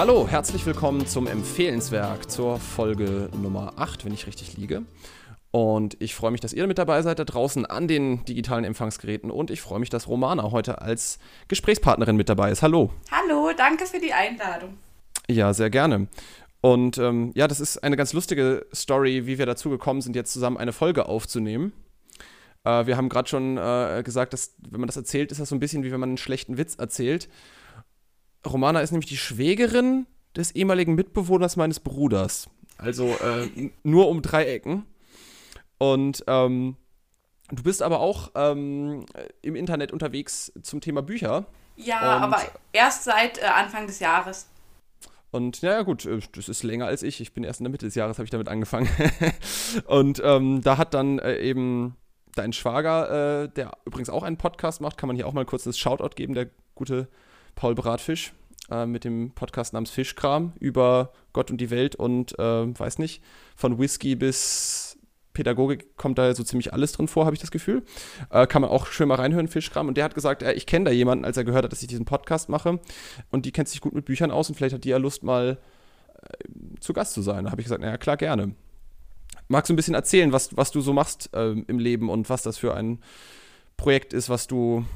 Hallo, herzlich willkommen zum Empfehlenswerk zur Folge Nummer 8, wenn ich richtig liege. Und ich freue mich, dass ihr mit dabei seid da draußen an den digitalen Empfangsgeräten. Und ich freue mich, dass Romana heute als Gesprächspartnerin mit dabei ist. Hallo. Hallo, danke für die Einladung. Ja, sehr gerne. Und ähm, ja, das ist eine ganz lustige Story, wie wir dazu gekommen sind, jetzt zusammen eine Folge aufzunehmen. Äh, wir haben gerade schon äh, gesagt, dass, wenn man das erzählt, ist das so ein bisschen wie wenn man einen schlechten Witz erzählt. Romana ist nämlich die Schwägerin des ehemaligen Mitbewohners meines Bruders. Also äh, nur um drei Ecken. Und ähm, du bist aber auch ähm, im Internet unterwegs zum Thema Bücher. Ja, und, aber erst seit äh, Anfang des Jahres. Und naja, gut, äh, das ist länger als ich. Ich bin erst in der Mitte des Jahres, habe ich damit angefangen. und ähm, da hat dann äh, eben dein Schwager, äh, der übrigens auch einen Podcast macht, kann man hier auch mal kurz das Shoutout geben, der gute Paul Bratfisch äh, mit dem Podcast namens Fischkram über Gott und die Welt und äh, weiß nicht, von Whisky bis Pädagogik kommt da so ziemlich alles drin vor, habe ich das Gefühl. Äh, kann man auch schön mal reinhören, Fischkram. Und der hat gesagt, äh, ich kenne da jemanden, als er gehört hat, dass ich diesen Podcast mache. Und die kennt sich gut mit Büchern aus und vielleicht hat die ja Lust, mal äh, zu Gast zu sein. Da habe ich gesagt, naja, klar, gerne. Magst du ein bisschen erzählen, was, was du so machst äh, im Leben und was das für ein Projekt ist, was du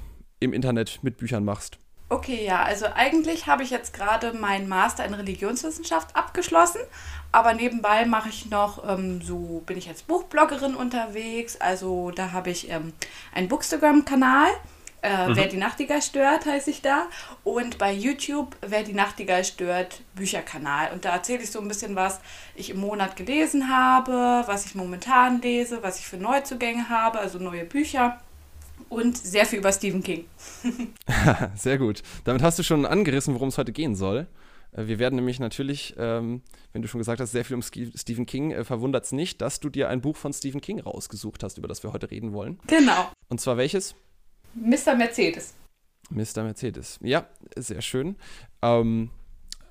im Internet mit Büchern machst? Okay, ja, also eigentlich habe ich jetzt gerade meinen Master in Religionswissenschaft abgeschlossen, aber nebenbei mache ich noch, ähm, so bin ich als Buchbloggerin unterwegs, also da habe ich ähm, einen Bookstagram-Kanal, äh, mhm. Wer die Nachtigall stört, heiße ich da, und bei YouTube Wer die Nachtigall stört, Bücherkanal. Und da erzähle ich so ein bisschen, was ich im Monat gelesen habe, was ich momentan lese, was ich für Neuzugänge habe, also neue Bücher und sehr viel über Stephen King. sehr gut. Damit hast du schon angerissen, worum es heute gehen soll. Äh, wir werden nämlich natürlich, ähm, wenn du schon gesagt hast, sehr viel um Stephen King, äh, verwundert es nicht, dass du dir ein Buch von Stephen King rausgesucht hast, über das wir heute reden wollen. Genau. Und zwar welches? Mr. Mercedes. Mr. Mercedes. Ja, sehr schön. Ähm,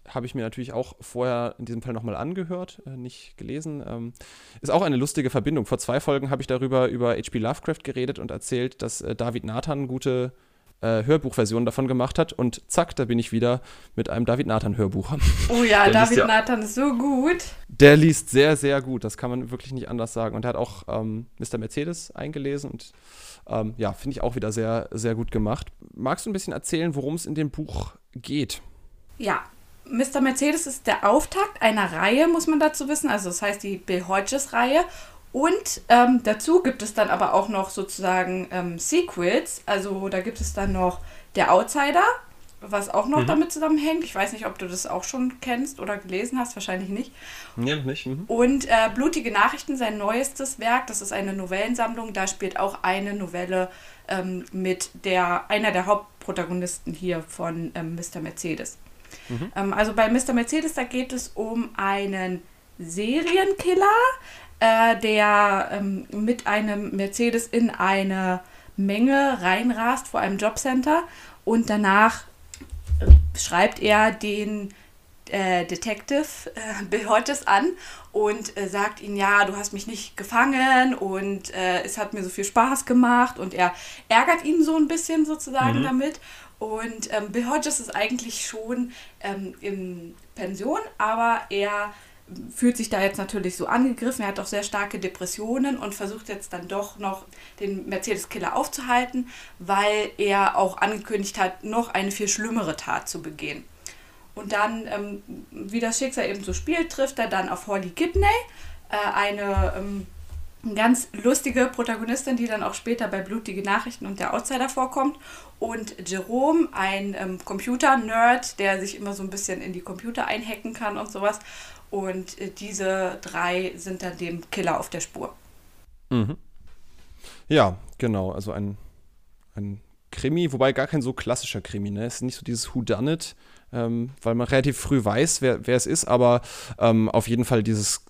habe ich mir natürlich auch vorher in diesem Fall nochmal angehört, äh, nicht gelesen. Ähm, ist auch eine lustige Verbindung. Vor zwei Folgen habe ich darüber über H.P. Lovecraft geredet und erzählt, dass äh, David Nathan gute äh, Hörbuchversionen davon gemacht hat. Und zack, da bin ich wieder mit einem David Nathan Hörbuch. Oh ja, Der David ja, Nathan ist so gut. Der liest sehr, sehr gut. Das kann man wirklich nicht anders sagen. Und er hat auch ähm, Mr. Mercedes eingelesen und ähm, ja, finde ich auch wieder sehr, sehr gut gemacht. Magst du ein bisschen erzählen, worum es in dem Buch geht? Ja, Mr. Mercedes ist der Auftakt einer Reihe, muss man dazu wissen. Also das heißt die Bill Hodges-Reihe. Und ähm, dazu gibt es dann aber auch noch sozusagen ähm, Sequels. Also da gibt es dann noch Der Outsider, was auch noch mhm. damit zusammenhängt. Ich weiß nicht, ob du das auch schon kennst oder gelesen hast, wahrscheinlich nicht. Ja, nicht. Mhm. Und äh, Blutige Nachrichten, sein neuestes Werk, das ist eine Novellensammlung, da spielt auch eine Novelle ähm, mit der, einer der Hauptprotagonisten hier von ähm, Mr. Mercedes. Mhm. Ähm, also bei Mr. Mercedes, da geht es um einen Serienkiller, äh, der ähm, mit einem Mercedes in eine Menge reinrast vor einem Jobcenter und danach schreibt er den äh, Detective äh, Bill Hodges an und äh, sagt ihm, ja, du hast mich nicht gefangen und äh, es hat mir so viel Spaß gemacht und er ärgert ihn so ein bisschen sozusagen mhm. damit und ähm, Bill Hodges ist eigentlich schon ähm, in Pension, aber er fühlt sich da jetzt natürlich so angegriffen. Er hat auch sehr starke Depressionen und versucht jetzt dann doch noch den Mercedes-Killer aufzuhalten, weil er auch angekündigt hat, noch eine viel schlimmere Tat zu begehen. Und dann, ähm, wie das Schicksal eben so spielt, trifft er dann auf Holly Gibney, äh, eine ähm, ganz lustige Protagonistin, die dann auch später bei Blutige Nachrichten und der Outsider vorkommt. Und Jerome, ein ähm, Computer-Nerd, der sich immer so ein bisschen in die Computer einhacken kann und sowas. Und äh, diese drei sind dann dem Killer auf der Spur. Mhm. Ja, genau. Also ein, ein Krimi, wobei gar kein so klassischer Krimi. Ne? Es ist nicht so dieses Who Done It, ähm, weil man relativ früh weiß, wer, wer es ist, aber ähm, auf jeden Fall dieses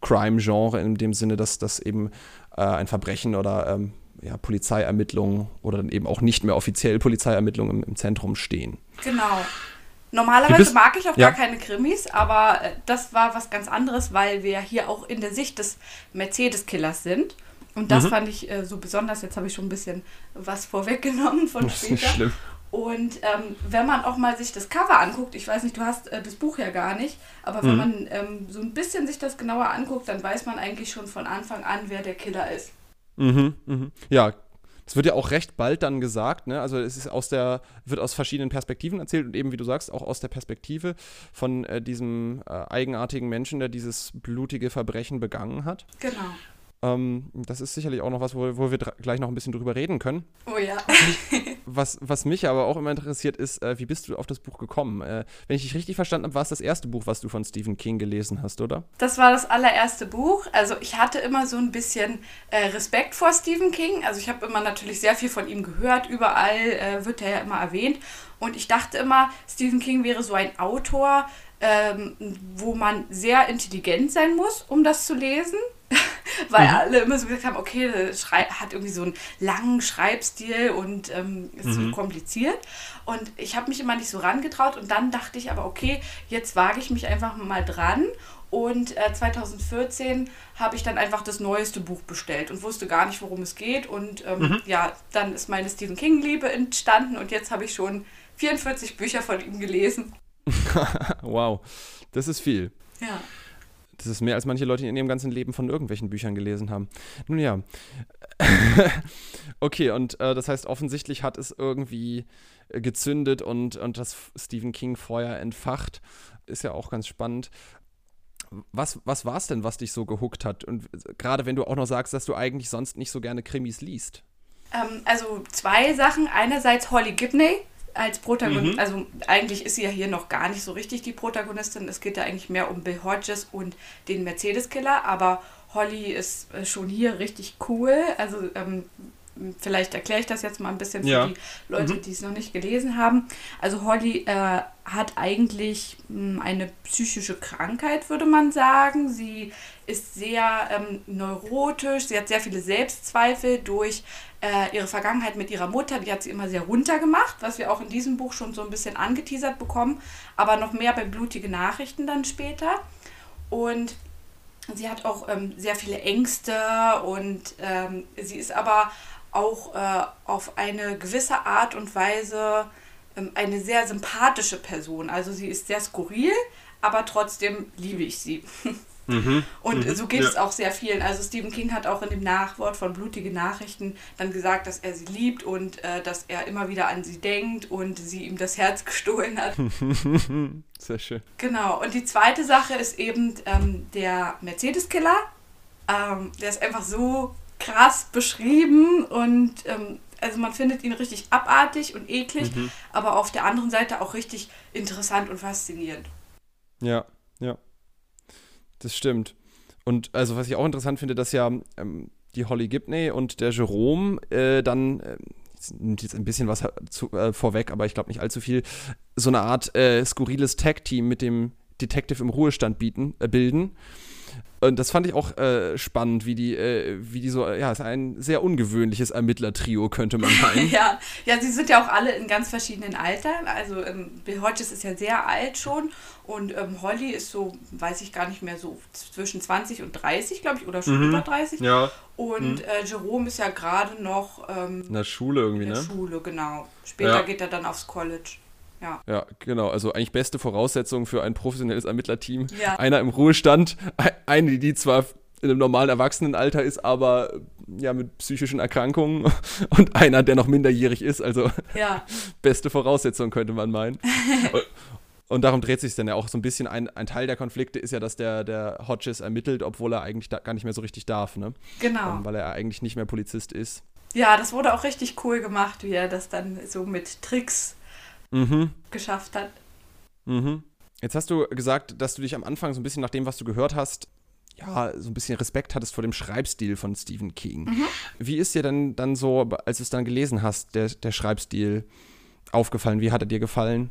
Crime-Genre in dem Sinne, dass das eben äh, ein Verbrechen oder ähm, ja, Polizeiermittlungen oder dann eben auch nicht mehr offiziell Polizeiermittlungen im, im Zentrum stehen. Genau. Normalerweise mag ich auch ja. gar keine Krimis, aber äh, das war was ganz anderes, weil wir hier auch in der Sicht des Mercedes-Killers sind. Und das mhm. fand ich äh, so besonders. Jetzt habe ich schon ein bisschen was vorweggenommen von das später. Ist nicht schlimm. Und ähm, wenn man auch mal sich das Cover anguckt, ich weiß nicht, du hast äh, das Buch ja gar nicht, aber wenn mhm. man ähm, so ein bisschen sich das genauer anguckt, dann weiß man eigentlich schon von Anfang an, wer der Killer ist. Mhm, mhm. Ja, es wird ja auch recht bald dann gesagt, ne? Also es ist aus der, wird aus verschiedenen Perspektiven erzählt und eben, wie du sagst, auch aus der Perspektive von äh, diesem äh, eigenartigen Menschen, der dieses blutige Verbrechen begangen hat. Genau. Ähm, das ist sicherlich auch noch was, wo, wo wir gleich noch ein bisschen drüber reden können. Oh ja. was, was mich aber auch immer interessiert ist, äh, wie bist du auf das Buch gekommen? Äh, wenn ich dich richtig verstanden habe, war es das erste Buch, was du von Stephen King gelesen hast, oder? Das war das allererste Buch. Also ich hatte immer so ein bisschen äh, Respekt vor Stephen King. Also ich habe immer natürlich sehr viel von ihm gehört. Überall äh, wird er ja immer erwähnt. Und ich dachte immer, Stephen King wäre so ein Autor, ähm, wo man sehr intelligent sein muss, um das zu lesen. Weil mhm. alle immer so gesagt haben, okay, hat irgendwie so einen langen Schreibstil und ähm, ist mhm. so kompliziert. Und ich habe mich immer nicht so rangetraut und dann dachte ich aber, okay, jetzt wage ich mich einfach mal dran. Und äh, 2014 habe ich dann einfach das neueste Buch bestellt und wusste gar nicht, worum es geht. Und ähm, mhm. ja, dann ist meine Stephen King-Liebe entstanden und jetzt habe ich schon 44 Bücher von ihm gelesen. wow, das ist viel. Ja. Das ist mehr, als manche Leute in ihrem ganzen Leben von irgendwelchen Büchern gelesen haben. Nun ja. okay, und äh, das heißt, offensichtlich hat es irgendwie äh, gezündet und, und das Stephen King Feuer entfacht. Ist ja auch ganz spannend. Was, was war es denn, was dich so gehuckt hat? Und äh, gerade wenn du auch noch sagst, dass du eigentlich sonst nicht so gerne Krimis liest. Ähm, also zwei Sachen. Einerseits Holly Gibney als Protagonistin, mhm. also eigentlich ist sie ja hier noch gar nicht so richtig die Protagonistin. Es geht ja eigentlich mehr um Bill Hodges und den Mercedes-Killer, aber Holly ist äh, schon hier richtig cool. Also ähm, vielleicht erkläre ich das jetzt mal ein bisschen für ja. die Leute, mhm. die es noch nicht gelesen haben. Also Holly äh, hat eigentlich mh, hm, eine psychische Krankheit, würde man sagen. Sie ist sehr ähm, neurotisch, sie hat sehr viele Selbstzweifel durch äh, ihre Vergangenheit mit ihrer Mutter, die hat sie immer sehr runtergemacht, was wir auch in diesem Buch schon so ein bisschen angeteasert bekommen, aber noch mehr bei blutige Nachrichten dann später. Und sie hat auch ähm, sehr viele Ängste und ähm, sie ist aber auch äh, auf eine gewisse Art und Weise ähm, eine sehr sympathische Person. Also sie ist sehr skurril, aber trotzdem liebe ich sie. Mhm. Und mhm. so geht ja. es auch sehr vielen. Also Stephen King hat auch in dem Nachwort von Blutige Nachrichten dann gesagt, dass er sie liebt und äh, dass er immer wieder an sie denkt und sie ihm das Herz gestohlen hat. Sehr schön. Genau. Und die zweite Sache ist eben ähm, der Mercedes-Killer. Ähm, der ist einfach so krass beschrieben und ähm, also man findet ihn richtig abartig und eklig, mhm. aber auf der anderen Seite auch richtig interessant und faszinierend. Ja, ja. Das stimmt. Und also was ich auch interessant finde, dass ja ähm, die Holly Gibney und der Jerome äh, dann äh, nimmt jetzt ein bisschen was zu, äh, vorweg, aber ich glaube nicht allzu viel, so eine Art äh, skurriles Tag-Team mit dem Detective im Ruhestand bieten, äh, bilden. Und das fand ich auch äh, spannend, wie die, äh, wie die so, ja, es ist ein sehr ungewöhnliches Ermittlertrio, könnte man meinen. ja, ja, sie sind ja auch alle in ganz verschiedenen Altern. Also ähm, Bill Hodges ist ja sehr alt schon und ähm, Holly ist so, weiß ich gar nicht mehr, so zwischen 20 und 30, glaube ich, oder schon mhm. über 30. Ja. Und mhm. äh, Jerome ist ja gerade noch ähm, in der Schule irgendwie, in der ne? Schule, genau. Später ja. geht er dann aufs College. Ja. ja, genau. Also eigentlich beste Voraussetzung für ein professionelles Ermittlerteam. Ja. Einer im Ruhestand, eine, die zwar in einem normalen Erwachsenenalter ist, aber ja mit psychischen Erkrankungen und einer, der noch minderjährig ist. Also ja. beste Voraussetzung könnte man meinen. Und darum dreht sich dann ja auch so ein bisschen. Ein, ein Teil der Konflikte ist ja, dass der, der Hodges ermittelt, obwohl er eigentlich gar nicht mehr so richtig darf, ne? Genau. Ähm, weil er eigentlich nicht mehr Polizist ist. Ja, das wurde auch richtig cool gemacht, wie er das dann so mit Tricks mhm. geschafft hat. Mhm. Jetzt hast du gesagt, dass du dich am Anfang so ein bisschen nach dem, was du gehört hast, ja, so ein bisschen Respekt hattest vor dem Schreibstil von Stephen King. Mhm. Wie ist dir denn dann so, als du es dann gelesen hast, der, der Schreibstil aufgefallen? Wie hat er dir gefallen?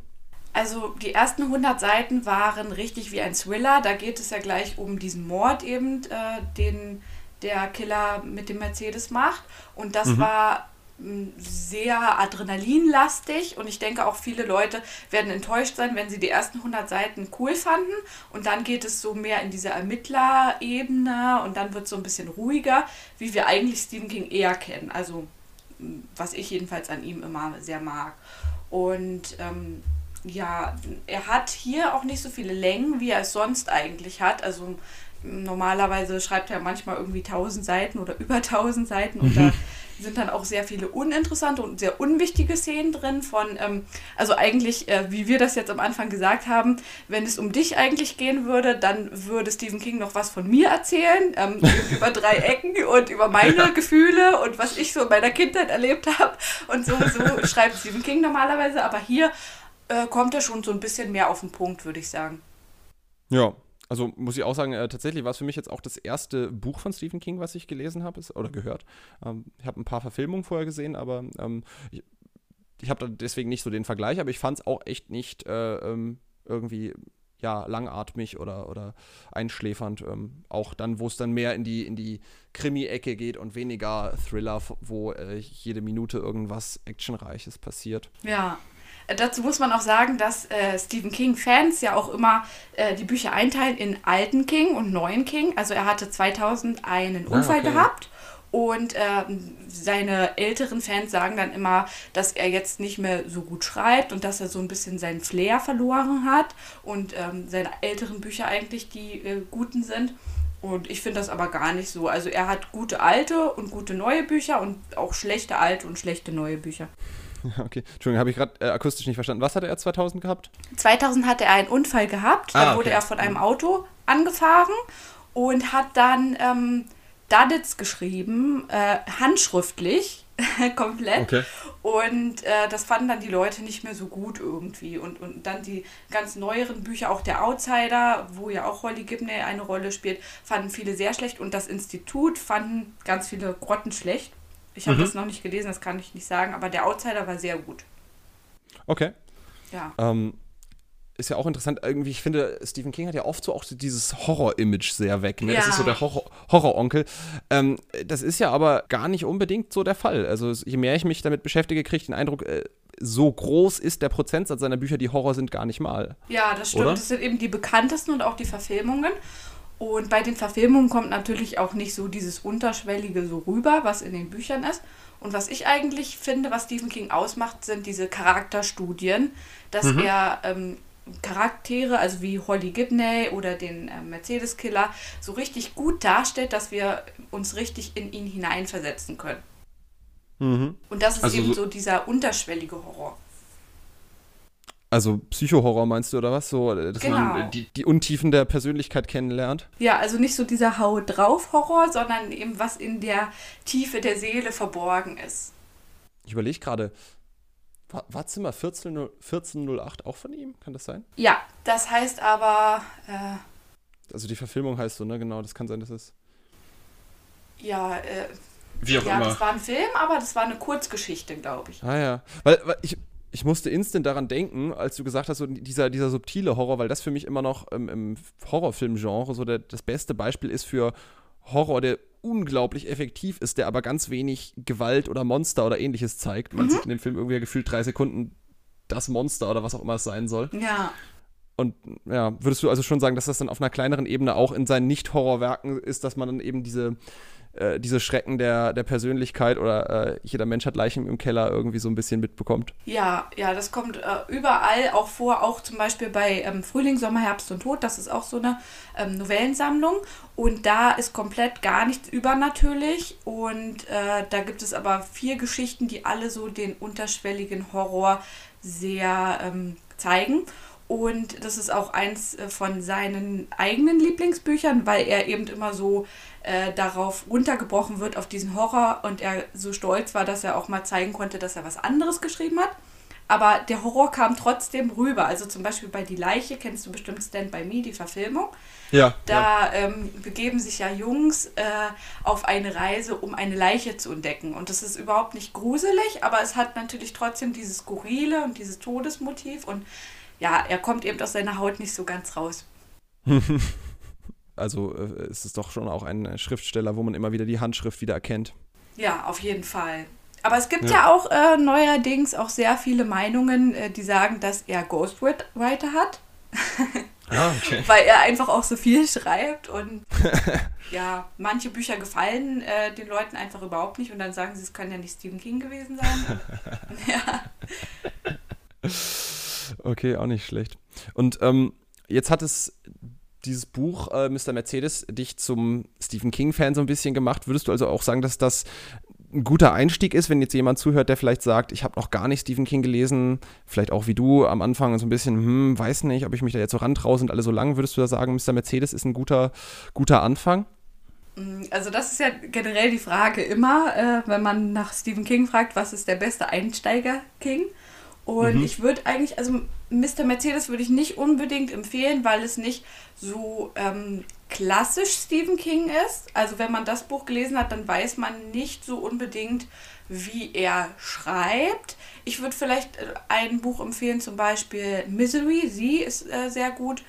Also die ersten 100 Seiten waren richtig wie ein Thriller. Da geht es ja gleich um diesen Mord eben, äh, den der Killer mit dem Mercedes macht. Und das mhm. war sehr adrenalinlastig und ich denke auch viele Leute werden enttäuscht sein, wenn sie die ersten 100 Seiten cool fanden und dann geht es so mehr in diese Ermittlerebene und dann wird es so ein bisschen ruhiger, wie wir eigentlich Stephen King eher kennen, also was ich jedenfalls an ihm immer sehr mag. Und ähm, ja, er hat hier auch nicht so viele Längen, wie er es sonst eigentlich hat. Also normalerweise schreibt er manchmal irgendwie 1000 Seiten oder über 1000 Seiten und da sind dann auch sehr viele uninteressante und sehr unwichtige Szenen drin von, ähm, also eigentlich, äh, wie wir das jetzt am Anfang gesagt haben, wenn es um dich eigentlich gehen würde, dann würde Stephen King noch was von mir erzählen, ähm, über drei Ecken und über meine Gefühle und was ich so in meiner Kindheit erlebt habe. Und so, so schreibt Stephen King normalerweise, aber hier äh, kommt er schon so ein bisschen mehr auf den Punkt, würde ich sagen. Ja, also muss ich auch sagen, äh, tatsächlich war es für mich jetzt auch das erste Buch von Stephen King, was ich gelesen habe oder gehört. Ähm, ich habe ein paar Verfilmungen vorher gesehen, aber ähm, ich, ich habe deswegen nicht so den Vergleich, aber ich fand es auch echt nicht äh, ähm, irgendwie ja, langatmig oder, oder einschläfernd. Ähm, auch dann, wo es dann mehr in die, in die Krimi-Ecke geht und weniger Thriller, wo äh, jede Minute irgendwas Actionreiches passiert. Ja, Dazu muss man auch sagen, dass äh, Stephen King-Fans ja auch immer äh, die Bücher einteilen in alten King und neuen King. Also er hatte 2000 einen ah, Unfall okay. gehabt und äh, seine älteren Fans sagen dann immer, dass er jetzt nicht mehr so gut schreibt und dass er so ein bisschen seinen Flair verloren hat und ähm, seine älteren Bücher eigentlich die äh, guten sind. Und ich finde das aber gar nicht so. Also er hat gute alte und gute neue Bücher und auch schlechte alte und schlechte neue Bücher. Okay, Entschuldigung, habe ich gerade äh, akustisch nicht verstanden. Was hatte er 2000 gehabt? 2000 hatte er einen Unfall gehabt. Ah, da wurde okay. er von einem Auto angefahren und hat dann ähm, Daditz geschrieben, äh, handschriftlich, komplett. Okay. Und äh, das fanden dann die Leute nicht mehr so gut irgendwie. Und, und dann die ganz neueren Bücher, auch der Outsider, wo ja auch Holly Gibney eine Rolle spielt, fanden viele sehr schlecht. Und das Institut fanden ganz viele Grotten schlecht. Ich habe mhm. das noch nicht gelesen, das kann ich nicht sagen, aber der Outsider war sehr gut. Okay. Ja. Ähm, ist ja auch interessant, irgendwie, ich finde, Stephen King hat ja oft so auch dieses Horror-Image sehr weg. Ne? Ja. Das ist so der Horror Horror-Onkel. Ähm, das ist ja aber gar nicht unbedingt so der Fall. Also je mehr ich mich damit beschäftige, kriege ich den Eindruck, äh, so groß ist der Prozentsatz seiner Bücher, die Horror sind, gar nicht mal. Ja, das stimmt. Oder? Das sind eben die bekanntesten und auch die Verfilmungen. Und bei den Verfilmungen kommt natürlich auch nicht so dieses Unterschwellige so rüber, was in den Büchern ist. Und was ich eigentlich finde, was Stephen King ausmacht, sind diese Charakterstudien, dass mhm. er ähm, Charaktere, also wie Holly Gibney oder den äh, Mercedes-Killer, so richtig gut darstellt, dass wir uns richtig in ihn hineinversetzen können. Mhm. Und das ist also eben so dieser unterschwellige Horror. Also Psychohorror meinst du oder was? So, dass genau. man die, die Untiefen der Persönlichkeit kennenlernt? Ja, also nicht so dieser Hau drauf Horror, sondern eben was in der Tiefe der Seele verborgen ist. Ich überlege gerade, war, war, Zimmer 14, 1408 auch von ihm? Kann das sein? Ja, das heißt aber. Äh, also die Verfilmung heißt so, ne? Genau, das kann sein, dass es. Ja, äh, Wie auch ja, immer. das war ein Film, aber das war eine Kurzgeschichte, glaube ich. Ah ja. Weil, weil ich, ich musste instant daran denken, als du gesagt hast, so dieser, dieser subtile Horror, weil das für mich immer noch ähm, im Horrorfilmgenre so der, das beste Beispiel ist für Horror, der unglaublich effektiv ist, der aber ganz wenig Gewalt oder Monster oder ähnliches zeigt. Man mhm. sieht in dem Film irgendwie gefühlt drei Sekunden das Monster oder was auch immer es sein soll. Ja. Und ja, würdest du also schon sagen, dass das dann auf einer kleineren Ebene auch in seinen Nicht-Horrorwerken ist, dass man dann eben diese äh, diese Schrecken der, der Persönlichkeit oder äh, jeder Mensch hat Leichen im Keller irgendwie so ein bisschen mitbekommt. Ja, ja, das kommt äh, überall auch vor, auch zum Beispiel bei ähm, Frühling, Sommer, Herbst und Tod. Das ist auch so eine ähm, Novellensammlung. Und da ist komplett gar nichts übernatürlich. Und äh, da gibt es aber vier Geschichten, die alle so den unterschwelligen Horror sehr ähm, zeigen. Und das ist auch eins äh, von seinen eigenen Lieblingsbüchern, weil er eben immer so äh, darauf runtergebrochen wird, auf diesen Horror. Und er so stolz war, dass er auch mal zeigen konnte, dass er was anderes geschrieben hat. Aber der Horror kam trotzdem rüber. Also zum Beispiel bei Die Leiche, kennst du bestimmt Stand By Me, die Verfilmung. Ja. Da ja. Ähm, begeben sich ja Jungs äh, auf eine Reise, um eine Leiche zu entdecken. Und das ist überhaupt nicht gruselig, aber es hat natürlich trotzdem dieses Skurrile und dieses Todesmotiv. Und ja, er kommt eben aus seiner Haut nicht so ganz raus. also äh, ist es doch schon auch ein Schriftsteller, wo man immer wieder die Handschrift wieder erkennt. Ja, auf jeden Fall. Aber es gibt ja, ja auch äh, neuerdings auch sehr viele Meinungen, äh, die sagen, dass er Ghostwriter hat. Ah, okay. Weil er einfach auch so viel schreibt und ja, manche Bücher gefallen äh, den Leuten einfach überhaupt nicht und dann sagen sie, es kann ja nicht Stephen King gewesen sein. ja. Okay, auch nicht schlecht. Und ähm, jetzt hat es dieses Buch äh, Mr. Mercedes dich zum Stephen King-Fan so ein bisschen gemacht. Würdest du also auch sagen, dass das ein guter Einstieg ist, wenn jetzt jemand zuhört, der vielleicht sagt, ich habe noch gar nicht Stephen King gelesen, vielleicht auch wie du am Anfang so ein bisschen, hm, weiß nicht, ob ich mich da jetzt so rantraue, sind alle so lang, würdest du da sagen, Mr. Mercedes ist ein guter, guter Anfang? Mm, also das ist ja generell die Frage immer, äh, wenn man nach Stephen King fragt, was ist der beste Einsteiger King? Und mhm. ich würde eigentlich, also Mr. Mercedes würde ich nicht unbedingt empfehlen, weil es nicht so ähm, klassisch Stephen King ist. Also wenn man das Buch gelesen hat, dann weiß man nicht so unbedingt, wie er schreibt. Ich würde vielleicht äh, ein Buch empfehlen, zum Beispiel Misery. Sie ist äh, sehr gut.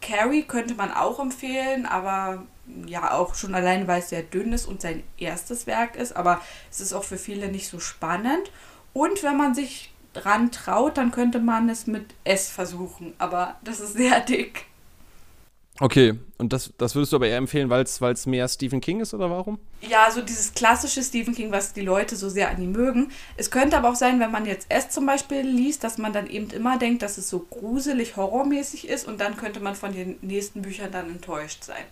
Carrie könnte man auch empfehlen, aber ja, auch schon allein, weil es sehr dünn ist und sein erstes Werk ist. Aber es ist auch für viele nicht so spannend. Und wenn man sich dran traut, dann könnte man es mit S versuchen. Aber das ist sehr dick. Okay, und das, das würdest du aber eher empfehlen, weil es mehr Stephen King ist oder warum? Ja, so dieses klassische Stephen King, was die Leute so sehr an ihm mögen. Es könnte aber auch sein, wenn man jetzt S zum Beispiel liest, dass man dann eben immer denkt, dass es so gruselig, horrormäßig ist und dann könnte man von den nächsten Büchern dann enttäuscht sein.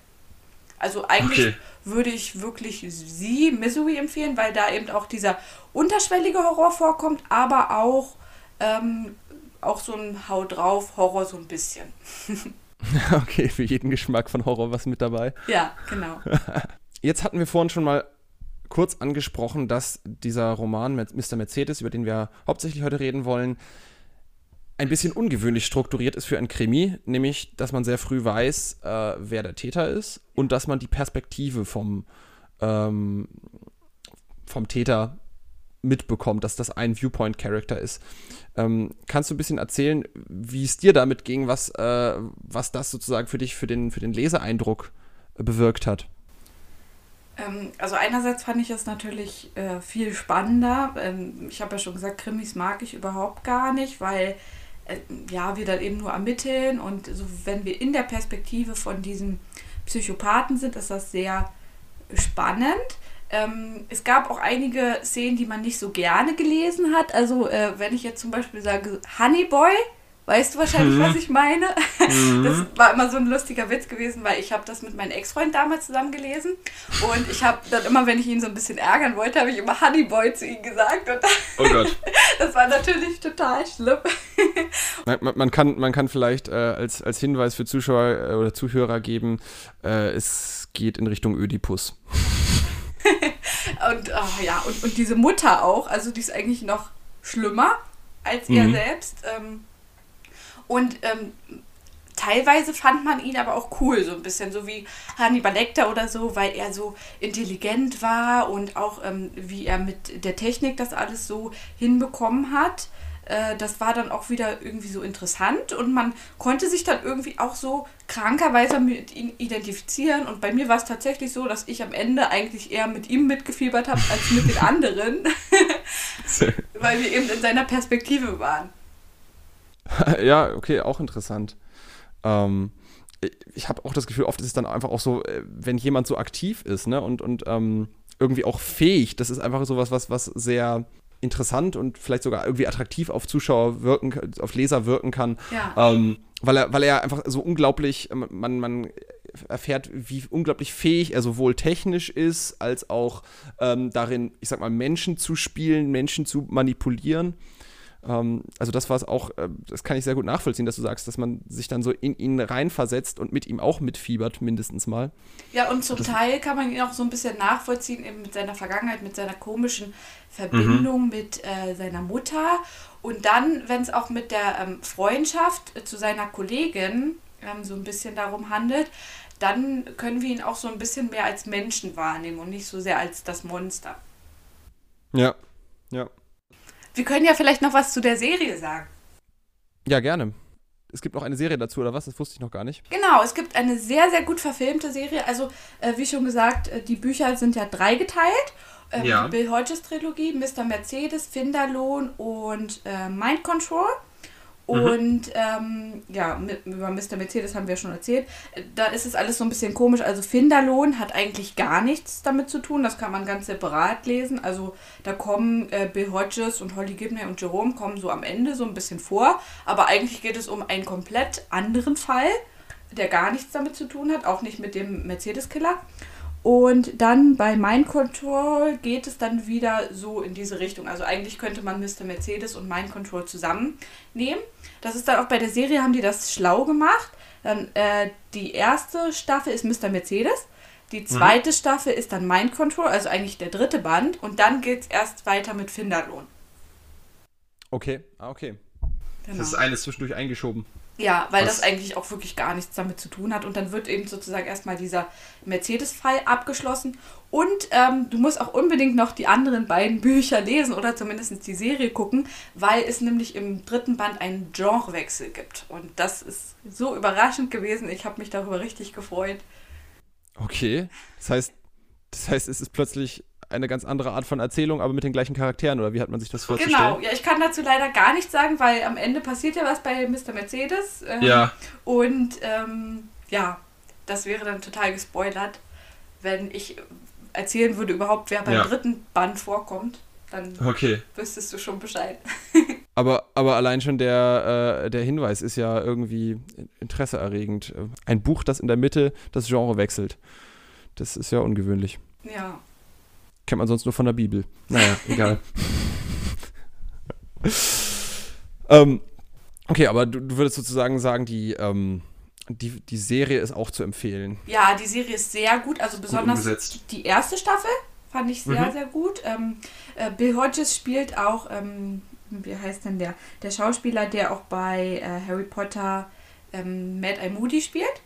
Also eigentlich okay. würde ich wirklich sie, Misery, empfehlen, weil da eben auch dieser unterschwellige Horror vorkommt, aber auch, ähm, auch so ein Hau drauf Horror so ein bisschen. okay, für jeden Geschmack von Horror was mit dabei. Ja, genau. Jetzt hatten wir vorhin schon mal kurz angesprochen, dass dieser Roman Mr. Mercedes, über den wir hauptsächlich heute reden wollen, ein bisschen ungewöhnlich strukturiert ist für ein Krimi, nämlich, dass man sehr früh weiß, äh, wer der Täter ist und dass man die Perspektive vom, ähm, vom Täter mitbekommt, dass das ein Viewpoint-Character ist. Ähm, kannst du ein bisschen erzählen, wie es dir damit ging, was, äh, was das sozusagen für dich, für den, für den Leseeindruck äh, bewirkt hat? Ähm, also einerseits fand ich es natürlich äh, viel spannender. Ähm, ich habe ja schon gesagt, Krimis mag ich überhaupt gar nicht, weil ja, wir dann eben nur ermitteln und so, wenn wir in der Perspektive von diesem Psychopathen sind, ist das sehr spannend. Ähm, es gab auch einige Szenen, die man nicht so gerne gelesen hat. Also, äh, wenn ich jetzt zum Beispiel sage, Honeyboy, Weißt du wahrscheinlich, mhm. was ich meine? Mhm. Das war immer so ein lustiger Witz gewesen, weil ich habe das mit meinem Ex-Freund damals zusammen gelesen und ich habe dann immer, wenn ich ihn so ein bisschen ärgern wollte, habe ich immer Honeyboy zu ihm gesagt und oh Gott. das war natürlich total schlimm. Man, man, kann, man kann vielleicht äh, als, als Hinweis für Zuschauer äh, oder Zuhörer geben, äh, es geht in Richtung Ödipus. und oh, ja, und, und diese Mutter auch, also die ist eigentlich noch schlimmer als er mhm. selbst. Ähm, und ähm, teilweise fand man ihn aber auch cool, so ein bisschen, so wie Hannibal Lecter oder so, weil er so intelligent war und auch ähm, wie er mit der Technik das alles so hinbekommen hat. Äh, das war dann auch wieder irgendwie so interessant und man konnte sich dann irgendwie auch so krankerweise mit ihm identifizieren. Und bei mir war es tatsächlich so, dass ich am Ende eigentlich eher mit ihm mitgefiebert habe als mit den anderen, weil wir eben in seiner Perspektive waren. ja, okay, auch interessant. Ähm, ich habe auch das Gefühl, oft ist es dann einfach auch so, äh, wenn jemand so aktiv ist, ne, und, und ähm, irgendwie auch fähig, das ist einfach sowas, was, was sehr interessant und vielleicht sogar irgendwie attraktiv auf Zuschauer wirken, auf Leser wirken kann. Ja. Ähm, weil er, weil er einfach so unglaublich, ähm, man, man erfährt, wie unglaublich fähig er sowohl technisch ist, als auch ähm, darin, ich sag mal, Menschen zu spielen, Menschen zu manipulieren. Ähm, also das war es auch, äh, das kann ich sehr gut nachvollziehen, dass du sagst, dass man sich dann so in ihn reinversetzt und mit ihm auch mitfiebert, mindestens mal. Ja, und zum das Teil kann man ihn auch so ein bisschen nachvollziehen, eben mit seiner Vergangenheit, mit seiner komischen Verbindung mhm. mit äh, seiner Mutter. Und dann, wenn es auch mit der ähm, Freundschaft äh, zu seiner Kollegin ähm, so ein bisschen darum handelt, dann können wir ihn auch so ein bisschen mehr als Menschen wahrnehmen und nicht so sehr als das Monster. Ja, ja. Wir können ja vielleicht noch was zu der Serie sagen. Ja, gerne. Es gibt noch eine Serie dazu, oder was? Das wusste ich noch gar nicht. Genau, es gibt eine sehr, sehr gut verfilmte Serie. Also, äh, wie schon gesagt, äh, die Bücher sind ja dreigeteilt. Ähm, ja. Bill Hodges Trilogie, Mr. Mercedes, Finderlohn und äh, Mind Control. Und ähm, ja, über Mr. Mercedes haben wir schon erzählt. Da ist es alles so ein bisschen komisch. Also Finderlohn hat eigentlich gar nichts damit zu tun. Das kann man ganz separat lesen. Also da kommen äh, Bill Hodges und Holly Gibney und Jerome kommen so am Ende so ein bisschen vor. Aber eigentlich geht es um einen komplett anderen Fall, der gar nichts damit zu tun hat. Auch nicht mit dem Mercedes-Killer. Und dann bei Mind Control geht es dann wieder so in diese Richtung. Also eigentlich könnte man Mr. Mercedes und Mind Control zusammennehmen. Das ist dann auch bei der Serie, haben die das schlau gemacht. Dann äh, die erste Staffel ist Mr. Mercedes. Die mhm. zweite mhm. Staffel ist dann Mind Control, also eigentlich der dritte Band. Und dann geht es erst weiter mit Finderlohn. Okay, ah, okay. Genau. Das ist alles zwischendurch eingeschoben. Ja, weil Was? das eigentlich auch wirklich gar nichts damit zu tun hat. Und dann wird eben sozusagen erstmal dieser Mercedes-Fall abgeschlossen. Und ähm, du musst auch unbedingt noch die anderen beiden Bücher lesen oder zumindest die Serie gucken, weil es nämlich im dritten Band einen Genrewechsel gibt. Und das ist so überraschend gewesen. Ich habe mich darüber richtig gefreut. Okay, das heißt, das heißt, es ist plötzlich eine ganz andere Art von Erzählung, aber mit den gleichen Charakteren, oder wie hat man sich das vorzustellen? Genau, ja, ich kann dazu leider gar nichts sagen, weil am Ende passiert ja was bei Mr. Mercedes. Ähm, ja. Und ähm, ja, das wäre dann total gespoilert, wenn ich erzählen würde überhaupt, wer beim ja. dritten Band vorkommt. Dann okay. wüsstest du schon Bescheid. aber, aber allein schon der, äh, der Hinweis ist ja irgendwie interesseerregend. Ein Buch, das in der Mitte das Genre wechselt. Das ist ja ungewöhnlich. Ja. Kennt man sonst nur von der Bibel. Naja, egal. ähm, okay, aber du, du, würdest sozusagen sagen, die, ähm, die, die Serie ist auch zu empfehlen. Ja, die Serie ist sehr gut. Also besonders gut die erste Staffel fand ich sehr, mhm. sehr gut. Ähm, äh, Bill Hodges spielt auch, ähm, wie heißt denn der? Der Schauspieler, der auch bei äh, Harry Potter ähm, Mad Eye Moody spielt.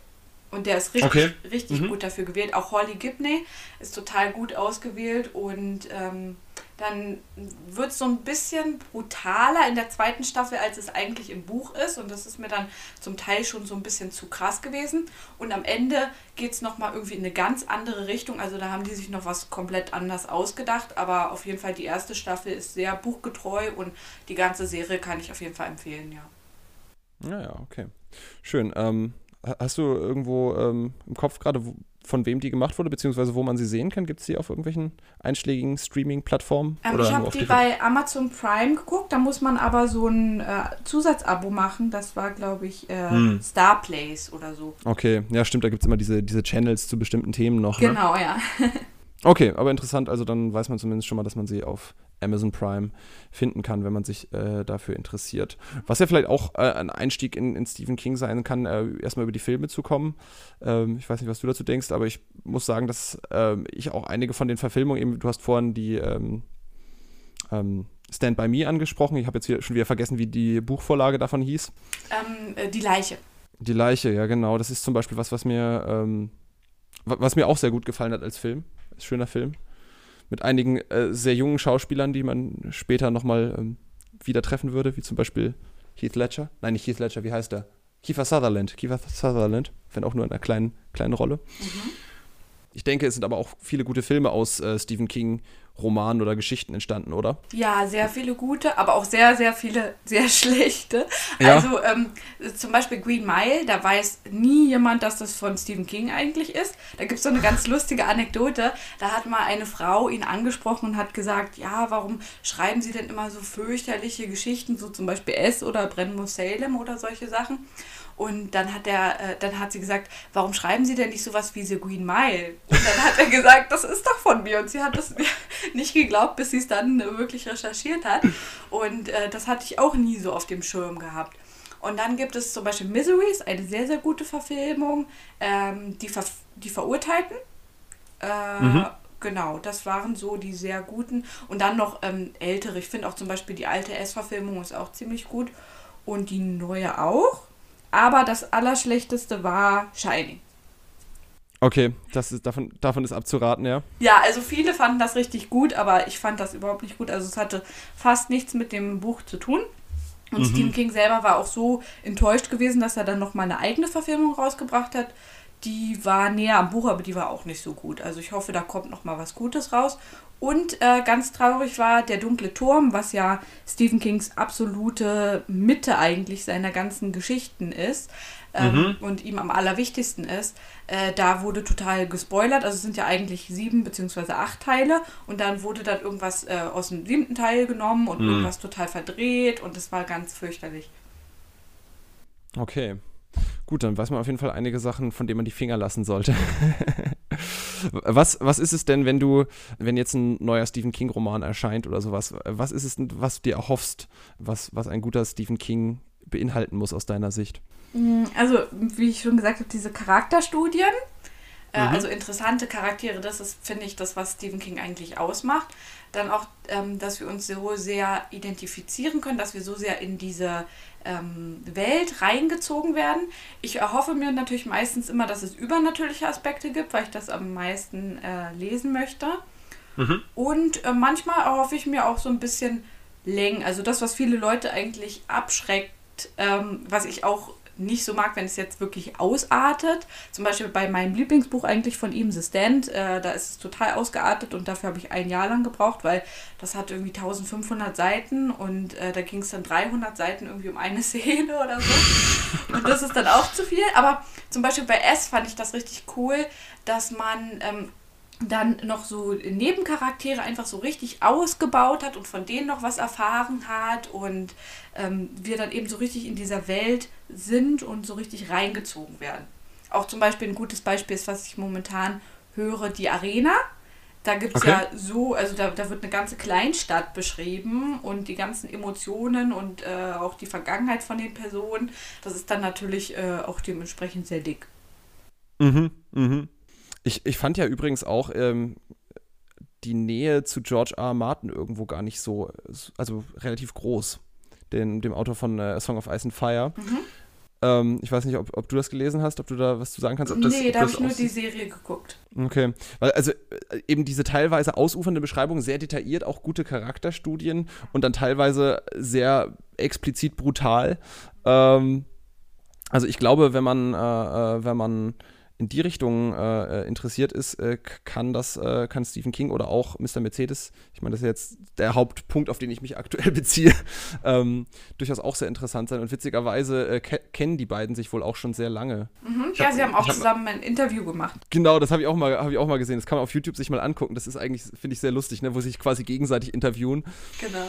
Und der ist richtig, okay. richtig mhm. gut dafür gewählt. Auch Holly Gibney ist total gut ausgewählt. Und ähm, dann wird es so ein bisschen brutaler in der zweiten Staffel, als es eigentlich im Buch ist. Und das ist mir dann zum Teil schon so ein bisschen zu krass gewesen. Und am Ende geht es nochmal irgendwie in eine ganz andere Richtung. Also da haben die sich noch was komplett anders ausgedacht. Aber auf jeden Fall die erste Staffel ist sehr buchgetreu und die ganze Serie kann ich auf jeden Fall empfehlen, ja. Naja, okay. Schön. Ähm, Hast du irgendwo ähm, im Kopf gerade, von wem die gemacht wurde, beziehungsweise wo man sie sehen kann? Gibt es die auf irgendwelchen einschlägigen Streaming-Plattformen? Ähm, ich habe die bei Amazon Prime geguckt, da muss man aber so ein äh, Zusatzabo machen. Das war, glaube ich, äh, hm. Starplays oder so. Okay, ja, stimmt, da gibt es immer diese, diese Channels zu bestimmten Themen noch. Ne? Genau, ne? ja. okay, aber interessant, also dann weiß man zumindest schon mal, dass man sie auf Amazon Prime finden kann, wenn man sich äh, dafür interessiert. Was ja vielleicht auch äh, ein Einstieg in, in, Stephen King sein kann, äh, erstmal über die Filme zu kommen. Ähm, ich weiß nicht, was du dazu denkst, aber ich muss sagen, dass ähm, ich auch einige von den Verfilmungen, eben, du hast vorhin die ähm, ähm Stand By Me angesprochen. Ich habe jetzt hier schon wieder vergessen, wie die Buchvorlage davon hieß. Ähm, äh, die Leiche. Die Leiche, ja genau. Das ist zum Beispiel was, was mir, ähm, was mir auch sehr gut gefallen hat als Film. Schöner Film mit einigen äh, sehr jungen Schauspielern, die man später nochmal ähm, wieder treffen würde, wie zum Beispiel Heath Ledger. Nein, nicht Heath Ledger, wie heißt er? Kiefer Sutherland. Kiefer Sutherland, wenn auch nur in einer kleinen, kleinen Rolle. Mhm. Ich denke, es sind aber auch viele gute Filme aus äh, Stephen King Romanen oder Geschichten entstanden, oder? Ja, sehr viele gute, aber auch sehr, sehr viele sehr schlechte. Ja. Also ähm, zum Beispiel Green Mile, da weiß nie jemand, dass das von Stephen King eigentlich ist. Da gibt es so eine ganz lustige Anekdote. Da hat mal eine Frau ihn angesprochen und hat gesagt, ja, warum schreiben Sie denn immer so fürchterliche Geschichten, so zum Beispiel S oder Brenn Salem oder solche Sachen. Und dann hat er, äh, dann hat sie gesagt, warum schreiben Sie denn nicht sowas wie The Green Mile? Und dann hat er gesagt, das ist doch von mir. Und sie hat das nicht geglaubt, bis sie es dann wirklich recherchiert hat. Und äh, das hatte ich auch nie so auf dem Schirm gehabt. Und dann gibt es zum Beispiel Miseries, eine sehr, sehr gute Verfilmung. Ähm, die, Ver die Verurteilten. Äh, mhm. Genau, das waren so die sehr guten. Und dann noch ähm, ältere. Ich finde auch zum Beispiel die alte S-Verfilmung ist auch ziemlich gut. Und die neue auch. Aber das Allerschlechteste war Shining. Okay, das ist, davon, davon ist abzuraten, ja. Ja, also viele fanden das richtig gut, aber ich fand das überhaupt nicht gut. Also es hatte fast nichts mit dem Buch zu tun. Und mhm. Stephen King selber war auch so enttäuscht gewesen, dass er dann nochmal eine eigene Verfilmung rausgebracht hat. Die war näher am Buch, aber die war auch nicht so gut. Also ich hoffe, da kommt noch mal was Gutes raus. Und äh, ganz traurig war Der dunkle Turm, was ja Stephen Kings absolute Mitte eigentlich seiner ganzen Geschichten ist ähm, mhm. und ihm am allerwichtigsten ist. Äh, da wurde total gespoilert. Also es sind ja eigentlich sieben beziehungsweise acht Teile und dann wurde dann irgendwas äh, aus dem siebten Teil genommen und mhm. irgendwas total verdreht und es war ganz fürchterlich. Okay. Gut, dann weiß man auf jeden Fall einige Sachen, von denen man die Finger lassen sollte. was, was ist es denn, wenn du, wenn jetzt ein neuer Stephen King-Roman erscheint oder sowas, was ist es denn, was du dir erhoffst, was, was ein guter Stephen King beinhalten muss aus deiner Sicht? Mm, also, wie ich schon gesagt habe, diese Charakterstudien, äh, mhm. also interessante Charaktere, das ist, finde ich, das, was Stephen King eigentlich ausmacht. Dann auch, ähm, dass wir uns so sehr identifizieren können, dass wir so sehr in diese ähm, Welt reingezogen werden. Ich erhoffe mir natürlich meistens immer, dass es übernatürliche Aspekte gibt, weil ich das am meisten äh, lesen möchte. Mhm. Und äh, manchmal erhoffe ich mir auch so ein bisschen Längen, also das, was viele Leute eigentlich abschreckt, ähm, was ich auch nicht so mag, wenn es jetzt wirklich ausartet. Zum Beispiel bei meinem Lieblingsbuch eigentlich von ihm, The Stand, äh, da ist es total ausgeartet und dafür habe ich ein Jahr lang gebraucht, weil das hat irgendwie 1500 Seiten und äh, da ging es dann 300 Seiten irgendwie um eine Szene oder so. Und das ist dann auch zu viel. Aber zum Beispiel bei S fand ich das richtig cool, dass man ähm, dann noch so Nebencharaktere einfach so richtig ausgebaut hat und von denen noch was erfahren hat und ähm, wir dann eben so richtig in dieser Welt sind und so richtig reingezogen werden. Auch zum Beispiel ein gutes Beispiel ist, was ich momentan höre, die Arena. Da gibt es okay. ja so, also da, da wird eine ganze Kleinstadt beschrieben und die ganzen Emotionen und äh, auch die Vergangenheit von den Personen. Das ist dann natürlich äh, auch dementsprechend sehr dick. Mhm, mhm. Ich, ich fand ja übrigens auch ähm, die Nähe zu George R. R. Martin irgendwo gar nicht so, also relativ groß. Den, dem Autor von äh, Song of Ice and Fire. Mhm. Ähm, ich weiß nicht, ob, ob du das gelesen hast, ob du da was zu sagen kannst. Ob das, nee, da habe ich nur die Serie geguckt. Okay, weil also äh, eben diese teilweise ausufernde Beschreibung, sehr detailliert, auch gute Charakterstudien und dann teilweise sehr explizit brutal. Ähm, also ich glaube, wenn man, äh, äh wenn man in die Richtung äh, äh, interessiert ist, äh, kann das, äh, kann Stephen King oder auch Mr. Mercedes, ich meine, das ist jetzt der Hauptpunkt, auf den ich mich aktuell beziehe, ähm, durchaus auch sehr interessant sein. Und witzigerweise äh, kennen die beiden sich wohl auch schon sehr lange. Mhm. Ja, hab, sie haben auch zusammen ein Interview gemacht. Genau, das habe ich, auch mal, hab ich auch mal gesehen. Das kann man auf YouTube sich mal angucken. Das ist eigentlich, finde ich, sehr lustig, ne? wo sie sich quasi gegenseitig interviewen. Genau.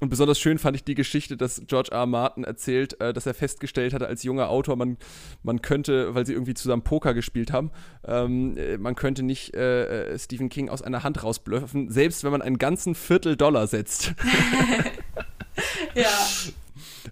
Und besonders schön fand ich die Geschichte, dass George R. Martin erzählt, äh, dass er festgestellt hatte als junger Autor, man, man könnte, weil sie irgendwie zusammen Poker gespielt haben, ähm, äh, man könnte nicht äh, äh, Stephen King aus einer Hand rausblöffen, selbst wenn man einen ganzen Viertel Dollar setzt. ja.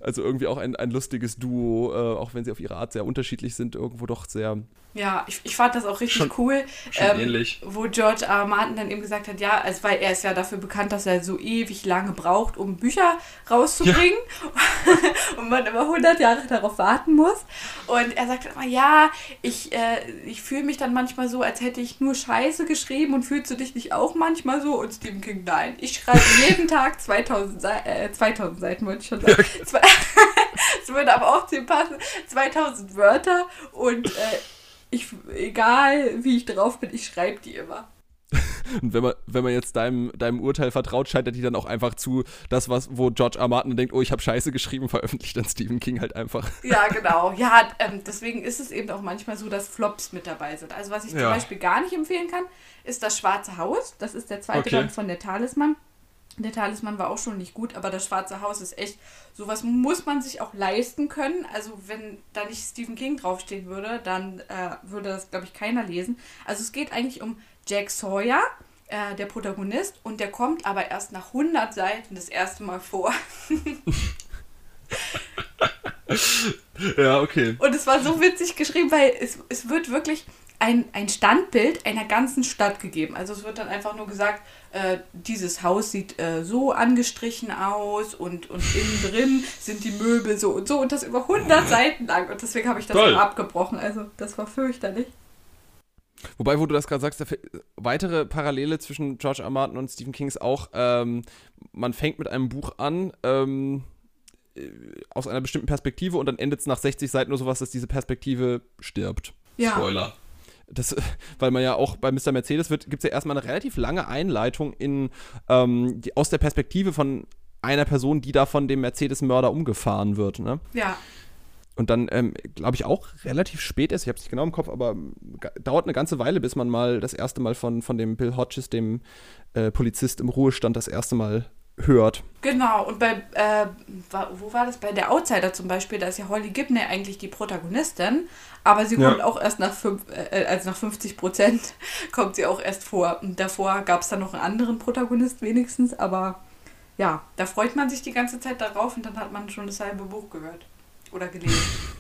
Also irgendwie auch ein, ein lustiges Duo, äh, auch wenn sie auf ihre Art sehr unterschiedlich sind, irgendwo doch sehr ja, ich, ich fand das auch richtig schon, cool. Schon ähm, ähnlich. Wo George R. Martin dann eben gesagt hat, ja, also weil er ist ja dafür bekannt, dass er so ewig lange braucht, um Bücher rauszubringen ja. und man immer 100 Jahre darauf warten muss. Und er sagt immer, ja, ich, äh, ich fühle mich dann manchmal so, als hätte ich nur Scheiße geschrieben und fühlst du dich nicht auch manchmal so? Und Stephen King, nein, ich schreibe jeden Tag 2000, Se äh, 2000 Seiten, wollte ich schon sagen. Ja. Es würde aber auch zu ihm passen, 2000 Wörter und äh, ich, egal wie ich drauf bin, ich schreibe die immer. Und wenn man, wenn man jetzt deinem, deinem Urteil vertraut, scheint er die dann auch einfach zu, das, was, wo George R. Martin denkt, oh, ich habe Scheiße geschrieben, veröffentlicht dann Stephen King halt einfach. Ja, genau. Ja, ähm, deswegen ist es eben auch manchmal so, dass Flops mit dabei sind. Also, was ich ja. zum Beispiel gar nicht empfehlen kann, ist das Schwarze Haus. Das ist der zweite okay. Band von der Talisman. Der Talisman war auch schon nicht gut, aber das Schwarze Haus ist echt, sowas muss man sich auch leisten können. Also wenn da nicht Stephen King draufstehen würde, dann äh, würde das, glaube ich, keiner lesen. Also es geht eigentlich um Jack Sawyer, äh, der Protagonist, und der kommt aber erst nach 100 Seiten das erste Mal vor. ja, okay. Und es war so witzig geschrieben, weil es, es wird wirklich ein, ein Standbild einer ganzen Stadt gegeben. Also es wird dann einfach nur gesagt, äh, dieses Haus sieht äh, so angestrichen aus und, und innen drin sind die Möbel so und so und das über 100 Seiten lang und deswegen habe ich das Toll. abgebrochen. Also das war fürchterlich. Wobei, wo du das gerade sagst, weitere Parallele zwischen George R. Martin und Stephen King ist auch, ähm, man fängt mit einem Buch an, ähm, äh, aus einer bestimmten Perspektive und dann endet es nach 60 Seiten nur sowas, dass diese Perspektive stirbt. Ja. Spoiler. Das, weil man ja auch bei Mr. Mercedes wird, gibt es ja erstmal eine relativ lange Einleitung in, ähm, die, aus der Perspektive von einer Person, die da von dem Mercedes-Mörder umgefahren wird. Ne? Ja. Und dann, ähm, glaube ich, auch relativ spät ist, ich habe es nicht genau im Kopf, aber dauert eine ganze Weile, bis man mal das erste Mal von, von dem Bill Hodges, dem äh, Polizist im Ruhestand, das erste Mal hört. Genau, und bei, äh, wo war das? Bei der Outsider zum Beispiel, da ist ja Holly Gibney eigentlich die Protagonistin, aber sie Ja. kommt auch erst nach, fünf, äh, also nach 50 Prozent kommt sie auch erst vor. Und davor gab es dann noch einen anderen Protagonist wenigstens, aber ja, da freut man sich die ganze Zeit darauf und dann hat man schon das halbe Buch gehört oder gelesen.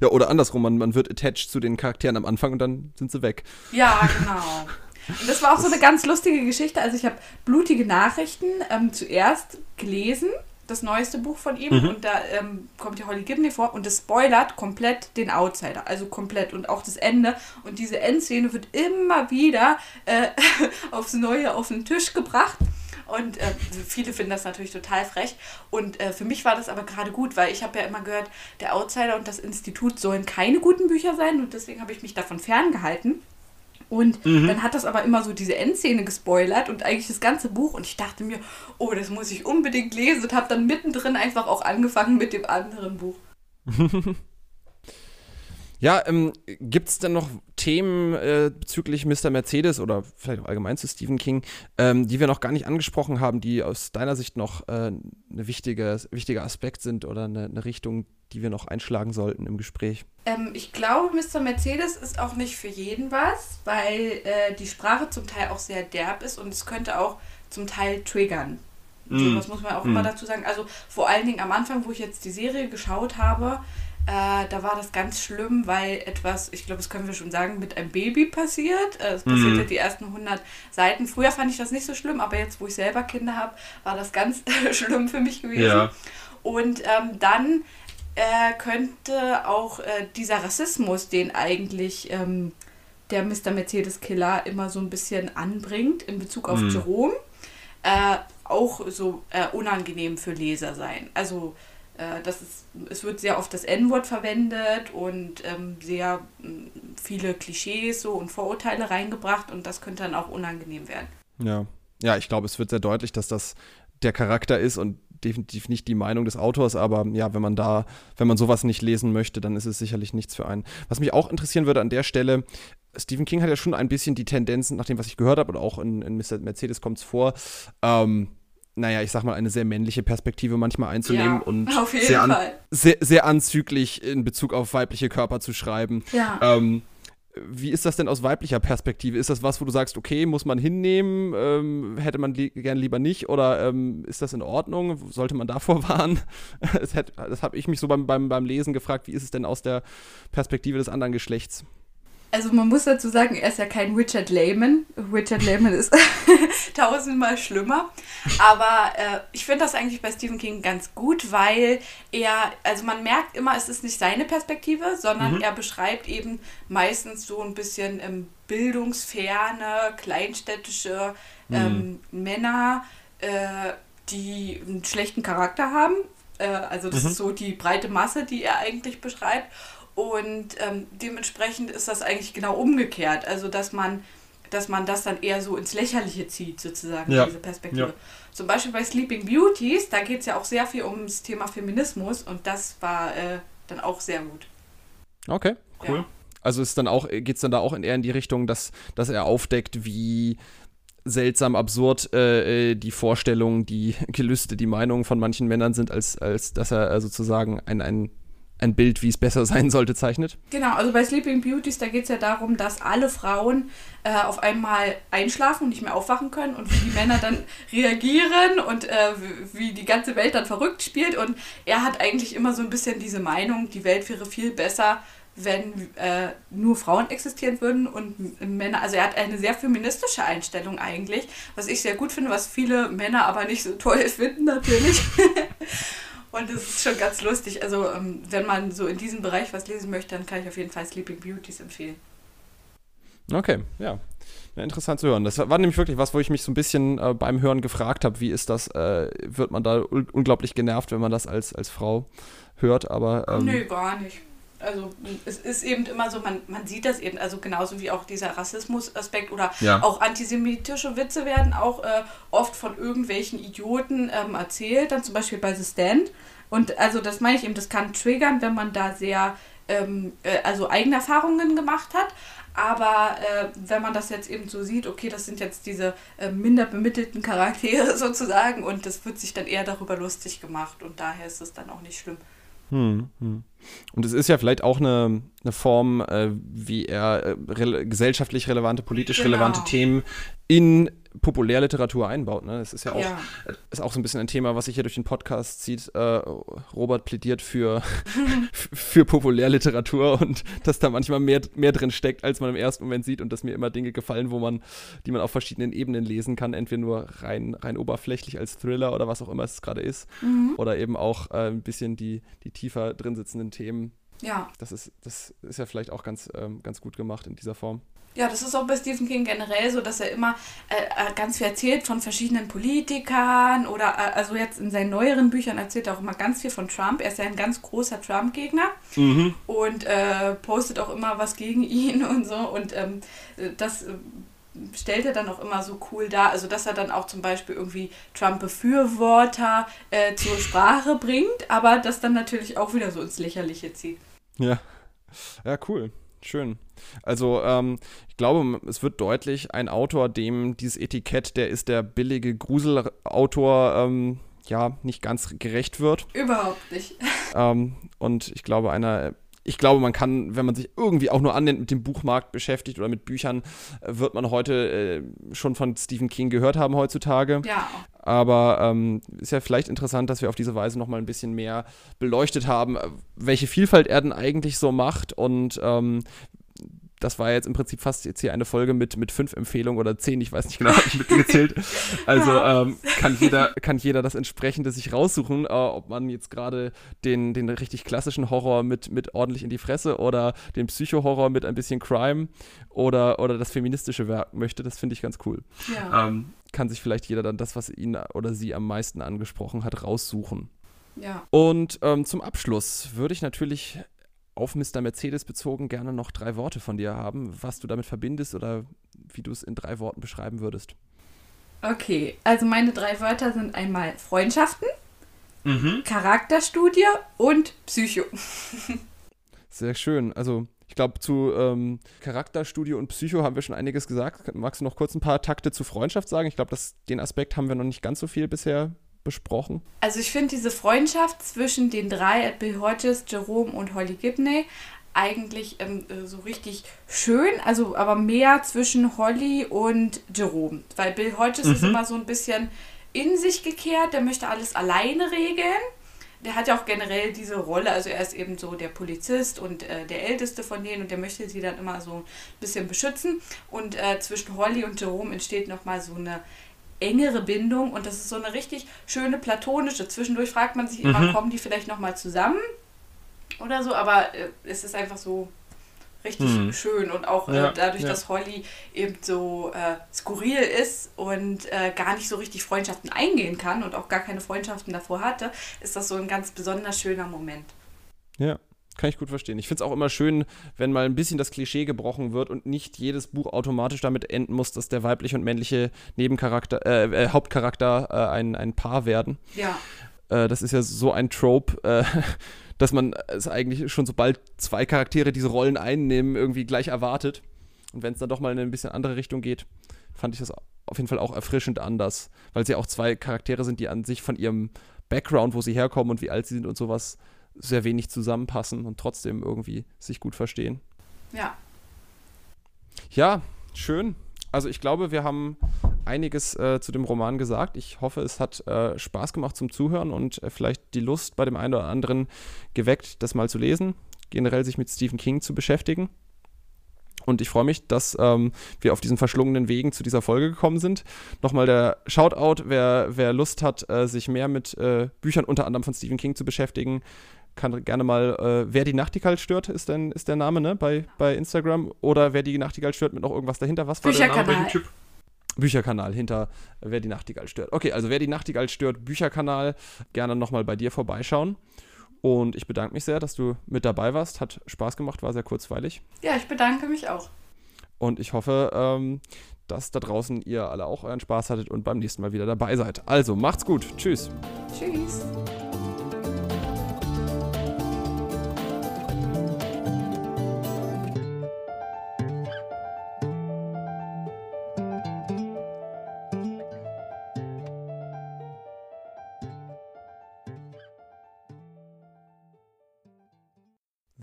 Ja, oder andersrum, man, man wird attached zu den Charakteren am Anfang und dann sind sie weg. Ja, genau. Und das war auch so eine ganz lustige Geschichte. Also ich habe blutige Nachrichten ähm, zuerst gelesen, das neueste Buch von ihm. Und da ähm, kommt ja Holly Gibney vor und das spoilert komplett den Outsider. Also komplett und auch das Ende. Und diese Endszene wird immer wieder äh, aufs Neue auf den Tisch gebracht. Und äh, viele finden das natürlich total frech. Und äh, für mich war das aber gerade gut, weil ich habe ja immer gehört, der Outsider und das Institut sollen keine guten Bücher sein. Und deswegen habe ich mich davon ferngehalten. Und dann hat das aber immer so diese Endszene gespoilert und eigentlich das ganze Buch. Und ich dachte mir, oh, das muss ich unbedingt lesen und habe dann mittendrin einfach auch angefangen mit dem anderen Buch. Ja, ähm, gibt es denn noch Themen äh, bezüglich Mr. Mercedes oder vielleicht auch allgemein zu Stephen King, ähm, die wir noch gar nicht angesprochen haben, die aus deiner Sicht noch äh, ein wichtige, wichtiger Aspekt sind oder eine, eine Richtung, die wir noch einschlagen sollten im Gespräch? Ähm, ich glaube, Mr. Mercedes ist auch nicht für jeden was, weil äh, die Sprache zum Teil auch sehr derb ist und es könnte auch zum Teil triggern. So, Mm. das muss man auch Mm. immer dazu sagen. Also vor allen Dingen am Anfang, wo ich jetzt die Serie geschaut habe, äh, da war das ganz schlimm, weil etwas, ich glaube, das können wir schon sagen, mit einem Baby passiert. Äh, Es passiert Mhm. ja die ersten 100 Seiten. Früher fand ich das nicht so schlimm, aber jetzt, wo ich selber Kinder habe, war das ganz schlimm für mich gewesen. Ja. Und ähm, dann äh, könnte auch äh, dieser Rassismus, den eigentlich ähm, der Mr. Mercedes Killer immer so ein bisschen anbringt in Bezug auf Mhm. Jerome, äh, auch so unangenehm für Leser sein. Also äh, das ist, es wird sehr oft das N-Wort verwendet und ähm, sehr mh, viele Klischees so und Vorurteile reingebracht und das könnte dann auch unangenehm werden. Ja. Ja, ich glaube, es wird sehr deutlich, dass das der Charakter ist und definitiv nicht die Meinung des Autors, aber ja, wenn man da, wenn man sowas nicht lesen möchte, dann ist es sicherlich nichts für einen. Was mich auch interessieren würde an der Stelle, Stephen King hat ja schon ein bisschen die Tendenzen, nach dem, was ich gehört habe, oder auch in, in Mr. Mercedes kommt es vor, ähm, naja, ich sag mal, eine sehr männliche Perspektive manchmal einzunehmen Ja, und sehr, an, sehr, sehr anzüglich in Bezug auf weibliche Körper zu schreiben. Ja. Ähm, wie ist das denn aus weiblicher Perspektive? Ist das was, wo du sagst, okay, muss man hinnehmen, ähm, hätte man li gern lieber nicht oder ähm, ist das in Ordnung? Sollte man davor warnen? das das habe ich mich so beim, beim, beim Lesen gefragt, wie ist es denn aus der Perspektive des anderen Geschlechts? Also man muss dazu sagen, er ist ja kein Richard Lehman. Richard Lehman ist tausendmal schlimmer. Aber äh, ich finde das eigentlich bei Stephen King ganz gut, weil er, also man merkt immer, es ist nicht seine Perspektive, sondern er beschreibt eben meistens so ein bisschen ähm, bildungsferne, kleinstädtische ähm, Männer, äh, die einen schlechten Charakter haben. Äh, also das ist so die breite Masse, die er eigentlich beschreibt. Und ähm, dementsprechend ist das eigentlich genau umgekehrt. Also dass man, dass man das dann eher so ins Lächerliche zieht, sozusagen, Ja. diese Perspektive. Ja. Zum Beispiel bei Sleeping Beauties, da geht es ja auch sehr viel ums Thema Feminismus und das war äh, dann auch sehr gut. Okay. Cool. Ja. Also ist dann auch, geht es dann da auch in eher in die Richtung, dass, dass er aufdeckt, wie seltsam absurd äh, äh, die Vorstellungen, die Gelüste, die Meinungen von manchen Männern sind, als, als dass er äh, sozusagen ein, ein, ein Bild, wie es besser sein sollte, zeichnet. Genau, also bei Sleeping Beauties, da geht es ja darum, dass alle Frauen äh, auf einmal einschlafen und nicht mehr aufwachen können und wie die Männer dann reagieren und äh, wie- die ganze Welt dann verrückt spielt. Und er hat eigentlich immer so ein bisschen diese Meinung, die Welt wäre viel besser, wenn äh, nur Frauen existieren würden und Männer. Also er hat eine sehr feministische Einstellung eigentlich, was ich sehr gut finde, was viele Männer aber nicht so toll finden natürlich. Und das ist schon ganz lustig. Also, ähm, wenn man so in diesem Bereich was lesen möchte, dann kann ich auf jeden Fall Sleeping Beauties empfehlen. Okay, ja. ja. Interessant zu hören. Das war nämlich wirklich was, wo ich mich so ein bisschen äh, beim Hören gefragt habe, wie ist das, äh, wird man da un unglaublich genervt, wenn man das als, als Frau hört, aber ähm, Nö, gar nicht. Also es ist eben immer so, man, man sieht das eben, also genauso wie auch dieser Rassismus-Aspekt oder Ja. auch antisemitische Witze werden auch äh, oft von irgendwelchen Idioten ähm, erzählt, dann zum Beispiel bei The Stand. Und also das meine ich eben, das kann triggern, wenn man da sehr, ähm, äh, also eigene Erfahrungen gemacht hat. Aber äh, wenn man das jetzt eben so sieht, okay, das sind jetzt diese äh, minder bemittelten Charaktere sozusagen und das wird sich dann eher darüber lustig gemacht und daher ist es dann auch nicht schlimm. Hm, hm. Und es ist ja vielleicht auch eine, eine Form, äh, wie er äh, rele gesellschaftlich relevante, politisch Genau. relevante Themen in Populärliteratur einbaut. Ne? Das ist ja auch, Ja. ist auch so ein bisschen ein Thema, was sich hier durch den Podcast zieht. Äh, Robert plädiert für, für Populärliteratur und dass da manchmal mehr, mehr drin steckt, als man im ersten Moment sieht und dass mir immer Dinge gefallen, wo man, die man auf verschiedenen Ebenen lesen kann, entweder nur rein, rein oberflächlich als Thriller oder was auch immer es gerade ist, oder eben auch äh, ein bisschen die, die tiefer drin sitzenden Themen. Ja. Das ist, das ist ja vielleicht auch ganz, ähm, ganz gut gemacht in dieser Form. Ja, das ist auch bei Stephen King generell so, dass er immer äh, äh, ganz viel erzählt von verschiedenen Politikern oder äh, also jetzt in seinen neueren Büchern erzählt er auch immer ganz viel von Trump. Er ist ja ein ganz großer Trump-Gegner und äh, postet auch immer was gegen ihn und so und ähm, äh, das stellt er dann auch immer so cool dar, also dass er dann auch zum Beispiel irgendwie Trump-Befürworter äh, zur Sprache bringt, aber das dann natürlich auch wieder so ins Lächerliche zieht. Ja. Ja, cool. Schön. Also, ähm, ich glaube, es wird deutlich, ein Autor, dem dieses Etikett, der ist der billige Gruselautor, ähm, ja, nicht ganz gerecht wird. Überhaupt nicht. Ähm, und ich glaube, einer, ich glaube, man kann, wenn man sich irgendwie auch nur annähernd mit dem Buchmarkt beschäftigt oder mit Büchern, äh, wird man heute äh, schon von Stephen King gehört haben heutzutage. Ja, Aber ähm, ist ja vielleicht interessant, dass wir auf diese Weise nochmal ein bisschen mehr beleuchtet haben, äh, welche Vielfalt er denn eigentlich so macht. Und ähm, das war jetzt im Prinzip fast jetzt hier eine Folge mit, mit fünf Empfehlungen oder zehn, ich weiß nicht genau, habe ich mitgezählt. Also ähm, kann, jeder, kann jeder das entsprechende sich raussuchen, äh, ob man jetzt gerade den, den richtig klassischen Horror mit, mit ordentlich in die Fresse oder den Psycho-Horror mit ein bisschen Crime oder, oder das feministische Werk möchte. Das finde ich ganz cool ja. ähm, kann sich vielleicht jeder dann das, was ihn oder sie am meisten angesprochen hat, raussuchen. ja. Und ähm, zum Abschluss würde ich natürlich auf Mr. Mercedes bezogen gerne noch drei Worte von dir haben, was du damit verbindest oder wie du es in drei Worten beschreiben würdest. Okay, also meine drei Wörter sind einmal Freundschaften, Charakterstudie und Psycho. Sehr schön. Also ich glaube, zu ähm, Charakterstudio und Psycho haben wir schon einiges gesagt. Magst du noch kurz ein paar Takte zu Freundschaft sagen? Ich glaube, den Aspekt haben wir noch nicht ganz so viel bisher besprochen. Also ich finde diese Freundschaft zwischen den drei, Bill Hodges, Jerome und Holly Gibney, eigentlich ähm, äh, so richtig schön, also aber mehr zwischen Holly und Jerome. Weil Bill Hodges ist immer so ein bisschen in sich gekehrt, der möchte alles alleine regeln. Der hat ja auch generell diese Rolle, also er ist eben so der Polizist und äh, der Älteste von denen und der möchte sie dann immer so ein bisschen beschützen. Und äh, zwischen Holly und Jerome entsteht nochmal so eine engere Bindung und das ist so eine richtig schöne platonische. Zwischendurch fragt man sich immer, kommen die vielleicht nochmal zusammen oder so, aber äh, es ist einfach so richtig Hm. schön und auch Ja, äh, dadurch, ja. dass Holly eben so äh, skurril ist und äh, gar nicht so richtig Freundschaften eingehen kann und auch gar keine Freundschaften davor hatte, ist das so ein ganz besonders schöner Moment. Ja, kann ich gut verstehen. Ich finde es auch immer schön, wenn mal ein bisschen das Klischee gebrochen wird und nicht jedes Buch automatisch damit enden muss, dass der weibliche und männliche Nebencharakter, äh, äh, Hauptcharakter äh, ein, ein Paar werden. Ja, Äh, das ist ja so ein Trope, äh, dass man es eigentlich schon sobald zwei Charaktere diese Rollen einnehmen, irgendwie gleich erwartet. Und wenn es dann doch mal in eine bisschen andere Richtung geht, fand ich das auf jeden Fall auch erfrischend anders, weil es ja auch zwei Charaktere sind, die an sich von ihrem Background, wo sie herkommen und wie alt sie sind und sowas, sehr wenig zusammenpassen und trotzdem irgendwie sich gut verstehen. ja. Ja, schön. Also ich glaube, wir haben einiges äh, zu dem Roman gesagt. Ich hoffe, es hat äh, Spaß gemacht zum Zuhören und äh, vielleicht die Lust bei dem einen oder anderen geweckt, das mal zu lesen, generell sich mit Stephen King zu beschäftigen. Und ich freue mich, dass ähm, wir auf diesen verschlungenen Wegen zu dieser Folge gekommen sind. Nochmal der Shoutout, wer, wer Lust hat, äh, sich mehr mit äh, Büchern unter anderem von Stephen King zu beschäftigen, kann gerne mal, äh, wer die Nachtigall stört, ist, denn, ist der Name, ne, bei, bei Instagram. Oder wer die Nachtigall stört mit noch irgendwas dahinter. Was war der Name? Typ? Bücherkanal hinter Wer die Nachtigall stört. Okay, also wer die Nachtigall stört, Bücherkanal, gerne nochmal bei dir vorbeischauen. Und ich bedanke mich sehr, dass du mit dabei warst. Hat Spaß gemacht, war sehr kurzweilig. Ja, ich bedanke mich auch. Und ich hoffe, ähm, dass da draußen ihr alle auch euren Spaß hattet und beim nächsten Mal wieder dabei seid. Also macht's gut. Tschüss. Tschüss.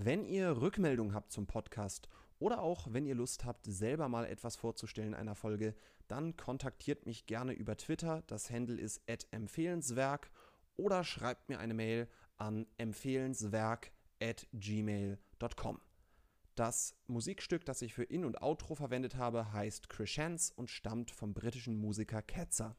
Wenn ihr Rückmeldungen habt zum Podcast oder auch wenn ihr Lust habt, selber mal etwas vorzustellen in einer Folge, dann kontaktiert mich gerne über Twitter. Das Handle ist empfehlenswerk oder schreibt mir eine Mail an empfehlenswerk@gmail.com. Das Musikstück, das ich für In- und Outro verwendet habe, heißt Crescents und stammt vom britischen Musiker Ketzer.